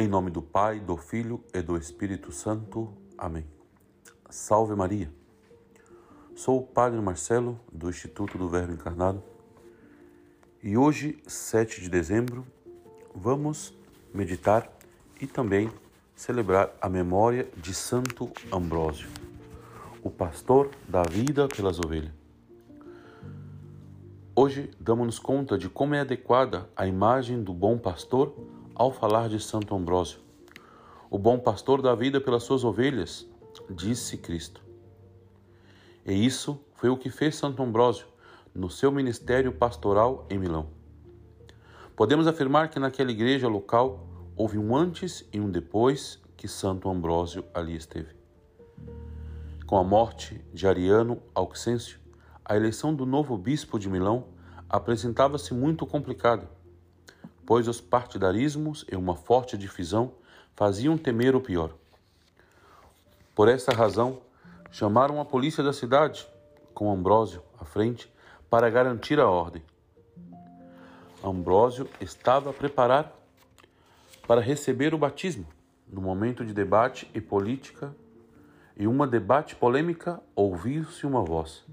Em nome do Pai, do Filho e do Espírito Santo. Amém. Salve Maria. Sou o Padre Marcelo, do Instituto do Verbo Encarnado, e hoje, 7 de dezembro, vamos meditar e também celebrar a memória de Santo Ambrósio, o pastor da vida pelas ovelhas. Hoje damos-nos conta de como é adequada a imagem do bom pastor ao falar de Santo Ambrósio. O bom pastor dá vida pelas suas ovelhas, disse Cristo. E isso foi o que fez Santo Ambrósio no seu ministério pastoral em Milão. Podemos afirmar que naquela igreja local houve um antes e um depois que Santo Ambrósio ali esteve. Com a morte de Ariano Auxêncio, a eleição do novo bispo de Milão apresentava-se muito complicada pois os partidarismos e uma forte divisão faziam temer o pior. Por essa razão, chamaram a polícia da cidade, com Ambrósio à frente, para garantir a ordem. Ambrósio estava preparado para receber o batismo no momento de debate e política, e uma debate polêmica ouviu-se uma voz: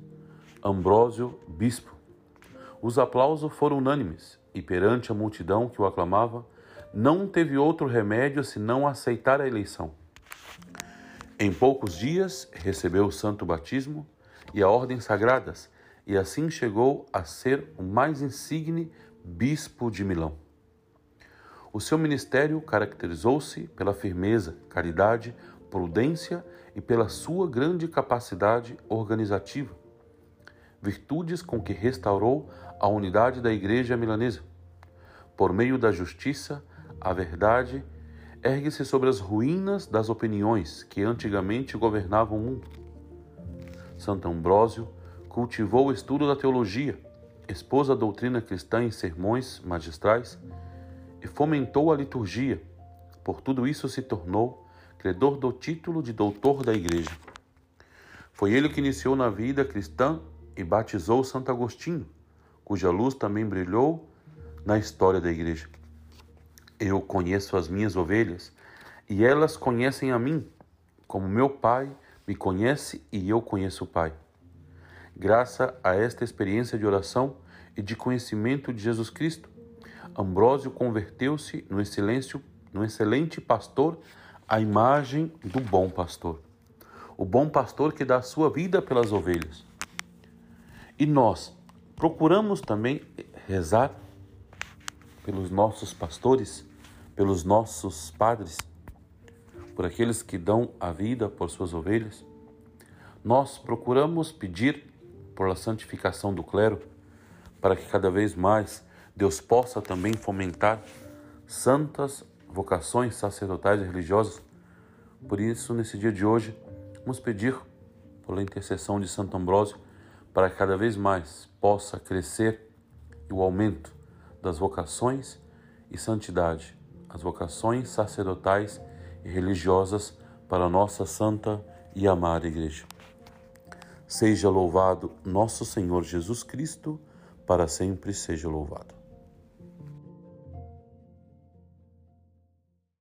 Ambrósio, bispo. Os aplausos foram unânimes e perante a multidão que o aclamava, não teve outro remédio senão aceitar a eleição. Em poucos dias recebeu o santo batismo e a ordem sagradas, e assim chegou a ser o mais insigne bispo de Milão. O seu ministério caracterizou-se pela firmeza, caridade, prudência e pela sua grande capacidade organizativa virtudes com que restaurou a unidade da Igreja milanesa. Por meio da justiça, a verdade ergue-se sobre as ruínas das opiniões que antigamente governavam o mundo. Santo Ambrósio cultivou o estudo da teologia, expôs a doutrina cristã em sermões magistrais e fomentou a liturgia. Por tudo isso se tornou credor do título de doutor da Igreja. Foi ele que iniciou na vida cristã e batizou Santo Agostinho, cuja luz também brilhou na história da igreja. Eu conheço as minhas ovelhas e elas conhecem a mim, como meu Pai me conhece e eu conheço o Pai. Graças a esta experiência de oração e de conhecimento de Jesus Cristo, Ambrósio converteu-se no, no excelente pastor à imagem do bom pastor. O bom pastor que dá a sua vida pelas ovelhas. E nós procuramos também rezar pelos nossos pastores, pelos nossos padres, por aqueles que dão a vida por suas ovelhas. Nós procuramos pedir por a santificação do clero, para que cada vez mais Deus possa também fomentar santas vocações sacerdotais e religiosas. Por isso, nesse dia de hoje, vamos pedir, pela intercessão de Santo Ambrósio, para que cada vez mais possa crescer o aumento das vocações e santidade, as vocações sacerdotais e religiosas para a nossa santa e amada Igreja. Seja louvado nosso Senhor Jesus Cristo, para sempre seja louvado.